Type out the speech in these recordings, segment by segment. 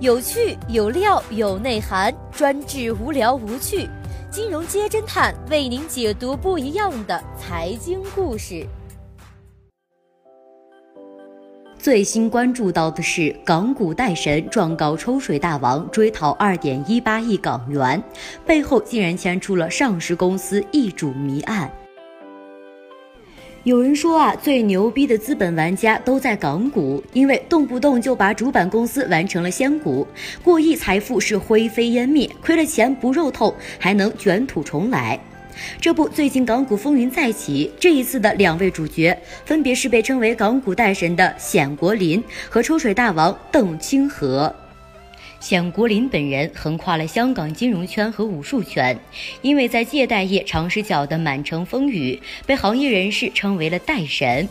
有趣有料有内涵，专治无聊无趣。金融街侦探为您解读不一样的财经故事。最新关注到的是，港股贷神状告抽水大王追讨二点一八亿港元，背后竟然牵出了上市公司易主谜案。有人说啊，最牛逼的资本玩家都在港股，因为动不动就把主板公司玩成了仙股，过亿财富是灰飞烟灭，亏了钱不肉痛，还能卷土重来。这不，最近港股风云再起，这一次的两位主角分别是被称为港股代神的冼国林和抽水大王邓清河。冼国林本人横跨了香港金融圈和武术圈，因为在借贷业常时搅得满城风雨，被行业人士称为了“贷神”。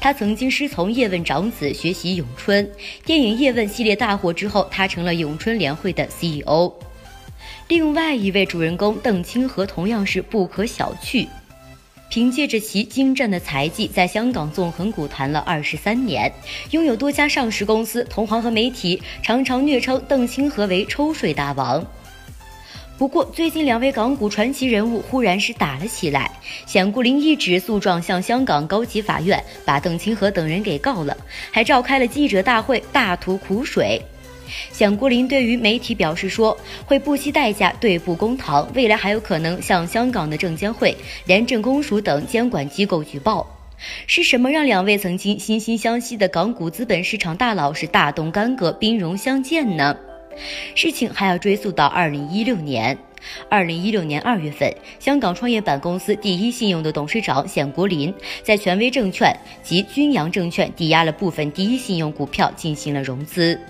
他曾经师从叶问长子学习咏春，电影《叶问》系列大火之后，他成了咏春联会的 CEO。另外一位主人公邓清河同样是不可小觑。凭借着其精湛的才技，在香港纵横股坛了二十三年，拥有多家上市公司。同行和媒体常常虐称邓清河为“抽水大王”。不过，最近两位港股传奇人物忽然是打了起来，冼国林一纸诉状向香港高级法院把邓清河等人给告了，还召开了记者大会，大吐苦水。冼国林对于媒体表示说，会不惜代价对簿公堂，未来还有可能向香港的证监会、廉政公署等监管机构举报。是什么让两位曾经惺惺相惜的港股资本市场大佬是大动干戈、兵戎相见呢？事情还要追溯到二零一六年。二零一六年二月份，香港创业板公司第一信用的董事长冼国林在权威证券及君阳证券抵押了部分第一信用股票进行了融资。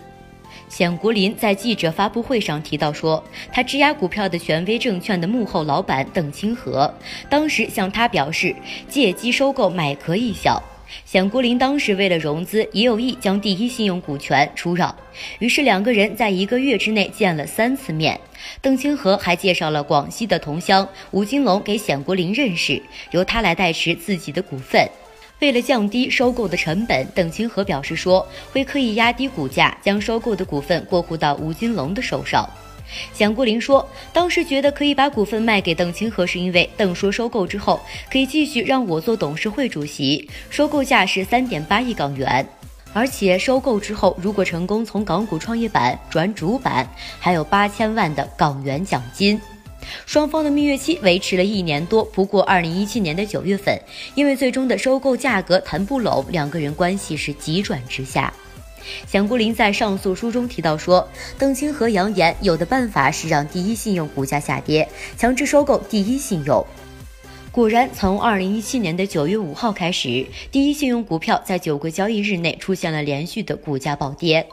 冼国林在记者发布会上提到说，他质押股票的权威证券的幕后老板邓清河，当时向他表示借机收购买壳一小。冼国林当时为了融资，也有意将第一信用股权出让，于是两个人在一个月之内见了三次面。邓清河还介绍了广西的同乡吴金龙给冼国林认识，由他来代持自己的股份。为了降低收购的成本，邓清河表示说会刻意压低股价，将收购的股份过户到吴金龙的手上。蒋国林说，当时觉得可以把股份卖给邓清河，是因为邓说收购之后可以继续让我做董事会主席，收购价是三点八亿港元，而且收购之后如果成功从港股创业板转主板，还有八千万的港元奖金。双方的蜜月期维持了一年多，不过二零一七年的九月份，因为最终的收购价格谈不拢，两个人关系是急转直下。蒋国林在上诉书中提到说，邓清河扬言有的办法是让第一信用股价下跌，强制收购第一信用。果然，从二零一七年的九月五号开始，第一信用股票在九个交易日内出现了连续的股价暴跌。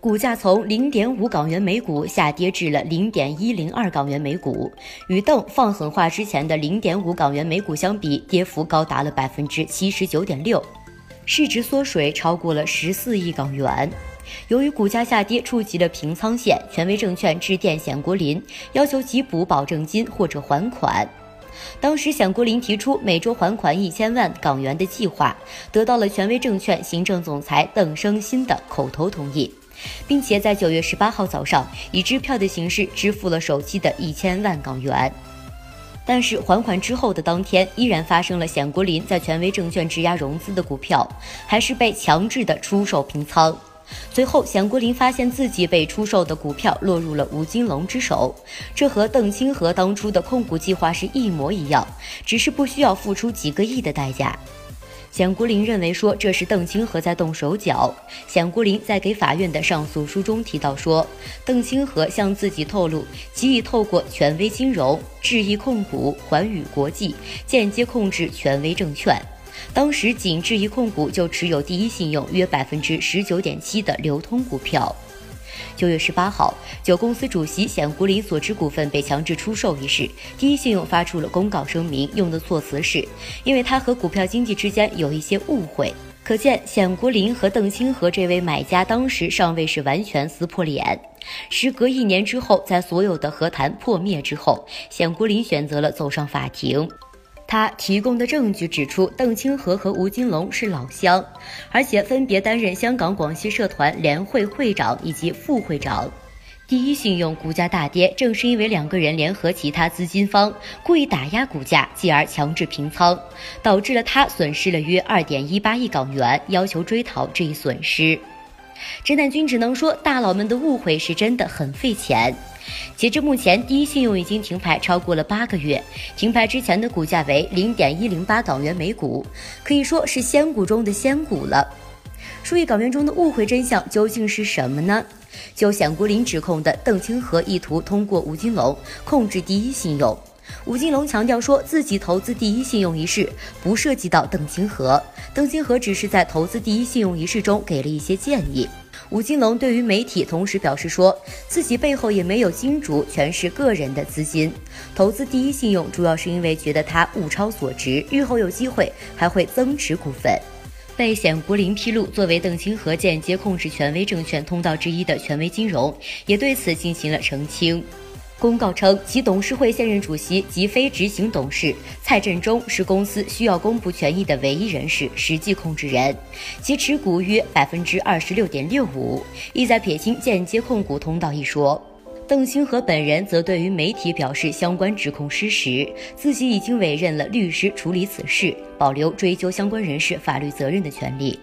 股价从零点五港元每股下跌至了零点一零二港元每股，与邓放狠话之前的零点五港元每股相比，跌幅高达了百分之七十九点六，市值缩水超过了十四亿港元。由于股价下跌触及了平仓线，权威证券致电冼国林，要求其补保证金或者还款。当时冼国林提出每周还款一千万港元的计划，得到了权威证券行政总裁邓生新的口头同意。并且在九月十八号早上以支票的形式支付了首期的一千万港元，但是还款之后的当天，依然发生了冼国林在权威证券质押融资的股票，还是被强制的出售平仓。随后，冼国林发现自己被出售的股票落入了吴金龙之手，这和邓清河当初的控股计划是一模一样，只是不需要付出几个亿的代价。冼国林认为说这是邓清河在动手脚。冼国林在给法院的上诉书中提到说，邓清河向自己透露，其已透过权威金融、智易控股、环宇国际间接控制权威证券。当时仅智易控股就持有第一信用约百分之十九点七的流通股票。九月十八号，九公司主席冼国林所持股份被强制出售一事，第一信用发出了公告声明，用的措辞是，因为他和股票经纪之间有一些误会。可见冼国林和邓清河这位买家当时尚未是完全撕破脸。时隔一年之后，在所有的和谈破灭之后，冼国林选择了走上法庭。他提供的证据指出，邓清河和吴金龙是老乡，而且分别担任香港广西社团联会会长以及副会长。第一信用股价大跌，正是因为两个人联合其他资金方故意打压股价，继而强制平仓，导致了他损失了约二点一八亿港元，要求追讨这一损失。侦探君只能说，大佬们的误会是真的很费钱。截至目前，第一信用已经停牌超过了八个月，停牌之前的股价为零点一零八港元每股，可以说是仙股中的仙股了。数亿港元中的误会真相究竟是什么呢？就冼国林指控的邓清河意图通过吴金龙控制第一信用，吴金龙强调说自己投资第一信用一事不涉及到邓清河，邓清河只是在投资第一信用一事中给了一些建议。吴金龙对于媒体同时表示说自己背后也没有金主，全是个人的资金，投资第一信用主要是因为觉得它物超所值，日后有机会还会增持股份。被冼国林披露作为邓清河间接控制权威证券通道之一的权威金融，也对此进行了澄清。公告称，其董事会现任主席及非执行董事蔡振中是公司需要公布权益的唯一人士、实际控制人，其持股约百分之二十六点六五，意在撇清间接控股通道一说。邓清河本人则对于媒体表示，相关指控失实，自己已经委任了律师处理此事，保留追究相关人士法律责任的权利。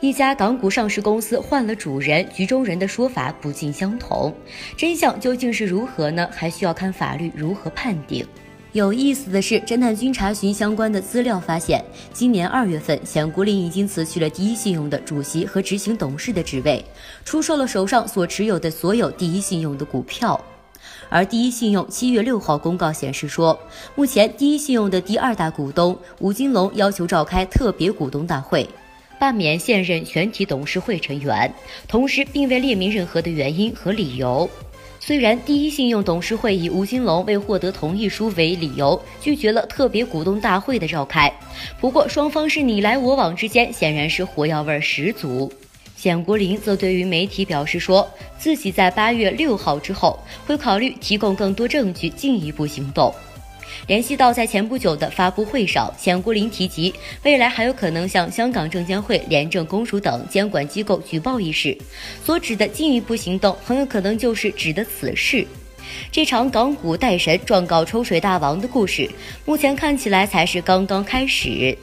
一家港股上市公司换了主人，局中人的说法不尽相同，真相究竟是如何呢？还需要看法律如何判定。有意思的是，侦探君查询相关的资料发现，今年二月份，冼国林已经辞去了第一信用的主席和执行董事的职位，出售了手上所持有的所有第一信用的股票。而第一信用七月六号公告显示说，目前第一信用的第二大股东吴金龙要求召开特别股东大会，罢免现任全体董事会成员，同时并未列明任何的原因和理由。虽然第一信用董事会以吴金龙未获得同意书为理由，拒绝了特别股东大会的召开，不过双方是你来我往之间，显然是火药味十足。冼国林则对于媒体表示，说自己在八月六号之后会考虑提供更多证据，进一步行动。联系到在前不久的发布会上，钱国林提及未来还有可能向香港证监会、廉政公署等监管机构举报一事，所指的进一步行动很有可能就是指的此事。这场港股代神状告抽水大王的故事，目前看起来才是刚刚开始。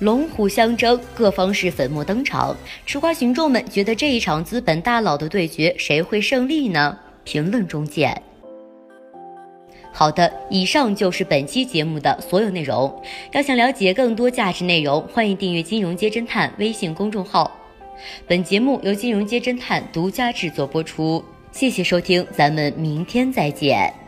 龙虎相争，各方是粉墨登场。吃瓜群众们觉得这一场资本大佬的对决，谁会胜利呢？评论中见。好的，以上就是本期节目的所有内容。要想了解更多价值内容，欢迎订阅“金融街侦探”微信公众号。本节目由“金融街侦探”独家制作播出。谢谢收听，咱们明天再见。